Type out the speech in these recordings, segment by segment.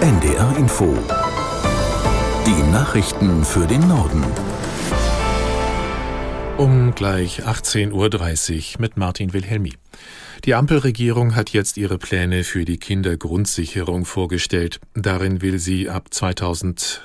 NDR Info. Die Nachrichten für den Norden. Um gleich 18.30 Uhr mit Martin Wilhelmi. Die Ampelregierung hat jetzt ihre Pläne für die Kindergrundsicherung vorgestellt. Darin will sie ab 2000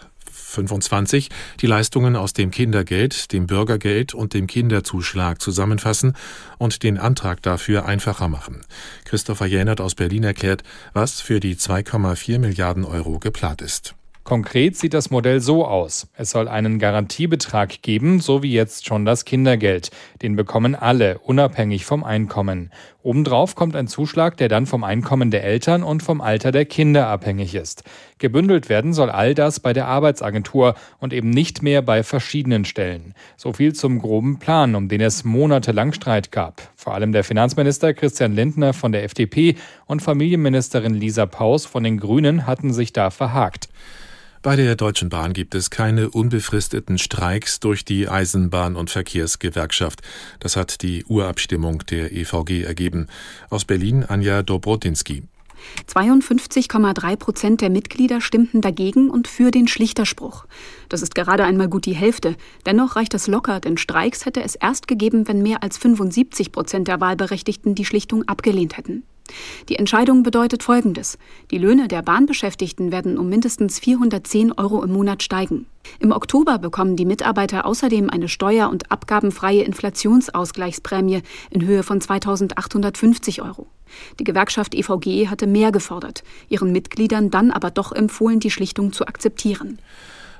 25 die Leistungen aus dem Kindergeld, dem Bürgergeld und dem Kinderzuschlag zusammenfassen und den Antrag dafür einfacher machen. Christopher Jänert aus Berlin erklärt, was für die 2,4 Milliarden Euro geplant ist. Konkret sieht das Modell so aus. Es soll einen Garantiebetrag geben, so wie jetzt schon das Kindergeld. Den bekommen alle, unabhängig vom Einkommen. Obendrauf kommt ein Zuschlag, der dann vom Einkommen der Eltern und vom Alter der Kinder abhängig ist. Gebündelt werden soll all das bei der Arbeitsagentur und eben nicht mehr bei verschiedenen Stellen. So viel zum groben Plan, um den es monatelang Streit gab. Vor allem der Finanzminister Christian Lindner von der FDP und Familienministerin Lisa Paus von den Grünen hatten sich da verhakt. Bei der Deutschen Bahn gibt es keine unbefristeten Streiks durch die Eisenbahn- und Verkehrsgewerkschaft. Das hat die Urabstimmung der EVG ergeben. Aus Berlin Anja Dobrotinski. 52,3 Prozent der Mitglieder stimmten dagegen und für den Schlichterspruch. Das ist gerade einmal gut die Hälfte. Dennoch reicht das locker, denn Streiks hätte es erst gegeben, wenn mehr als 75 Prozent der Wahlberechtigten die Schlichtung abgelehnt hätten. Die Entscheidung bedeutet Folgendes. Die Löhne der Bahnbeschäftigten werden um mindestens 410 Euro im Monat steigen. Im Oktober bekommen die Mitarbeiter außerdem eine steuer- und abgabenfreie Inflationsausgleichsprämie in Höhe von 2850 Euro. Die Gewerkschaft EVG hatte mehr gefordert, ihren Mitgliedern dann aber doch empfohlen, die Schlichtung zu akzeptieren.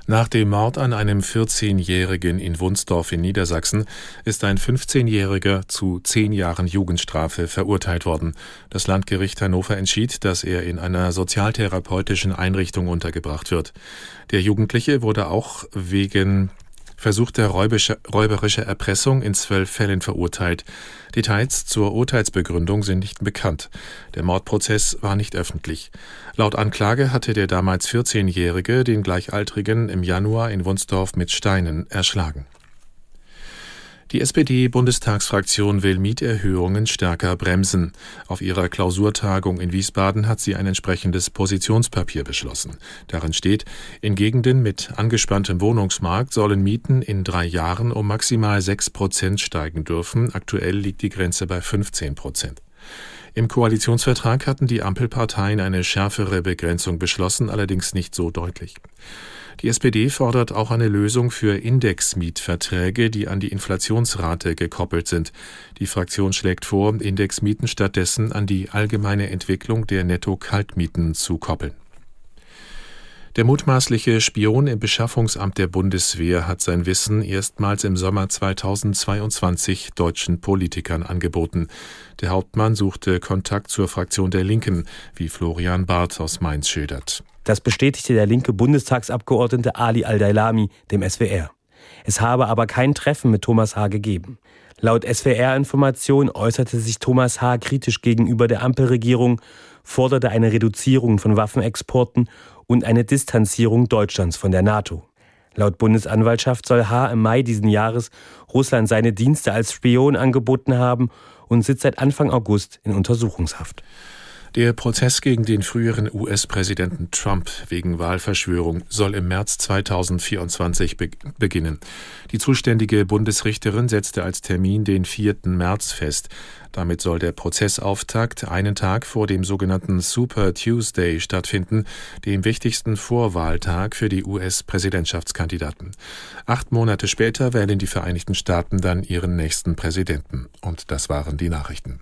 Nach dem Mord an einem 14-Jährigen in Wunsdorf in Niedersachsen ist ein 15-Jähriger zu zehn Jahren Jugendstrafe verurteilt worden. Das Landgericht Hannover entschied, dass er in einer sozialtherapeutischen Einrichtung untergebracht wird. Der Jugendliche wurde auch wegen versuchter räuberischer Erpressung in zwölf Fällen verurteilt. Details zur Urteilsbegründung sind nicht bekannt. Der Mordprozess war nicht öffentlich. Laut Anklage hatte der damals 14-Jährige den Gleichaltrigen im Januar in Wunsdorf mit Steinen erschlagen. Die SPD-Bundestagsfraktion will Mieterhöhungen stärker bremsen. Auf ihrer Klausurtagung in Wiesbaden hat sie ein entsprechendes Positionspapier beschlossen. Darin steht, in Gegenden mit angespanntem Wohnungsmarkt sollen Mieten in drei Jahren um maximal sechs Prozent steigen dürfen. Aktuell liegt die Grenze bei 15 Prozent. Im Koalitionsvertrag hatten die Ampelparteien eine schärfere Begrenzung beschlossen, allerdings nicht so deutlich. Die SPD fordert auch eine Lösung für Indexmietverträge, die an die Inflationsrate gekoppelt sind. Die Fraktion schlägt vor, Indexmieten stattdessen an die allgemeine Entwicklung der Netto-Kaltmieten zu koppeln. Der mutmaßliche Spion im Beschaffungsamt der Bundeswehr hat sein Wissen erstmals im Sommer 2022 deutschen Politikern angeboten. Der Hauptmann suchte Kontakt zur Fraktion der Linken, wie Florian Barth aus Mainz schildert. Das bestätigte der linke Bundestagsabgeordnete Ali Al-Dailami dem SWR. Es habe aber kein Treffen mit Thomas H. gegeben. Laut SWR-Information äußerte sich Thomas H. kritisch gegenüber der Ampelregierung, forderte eine Reduzierung von Waffenexporten und eine Distanzierung Deutschlands von der NATO. Laut Bundesanwaltschaft soll H. im Mai diesen Jahres Russland seine Dienste als Spion angeboten haben und sitzt seit Anfang August in Untersuchungshaft. Der Prozess gegen den früheren US-Präsidenten Trump wegen Wahlverschwörung soll im März 2024 be beginnen. Die zuständige Bundesrichterin setzte als Termin den 4. März fest. Damit soll der Prozessauftakt einen Tag vor dem sogenannten Super Tuesday stattfinden, dem wichtigsten Vorwahltag für die US-Präsidentschaftskandidaten. Acht Monate später wählen die Vereinigten Staaten dann ihren nächsten Präsidenten. Und das waren die Nachrichten.